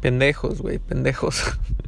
Pendejos, güey, pendejos.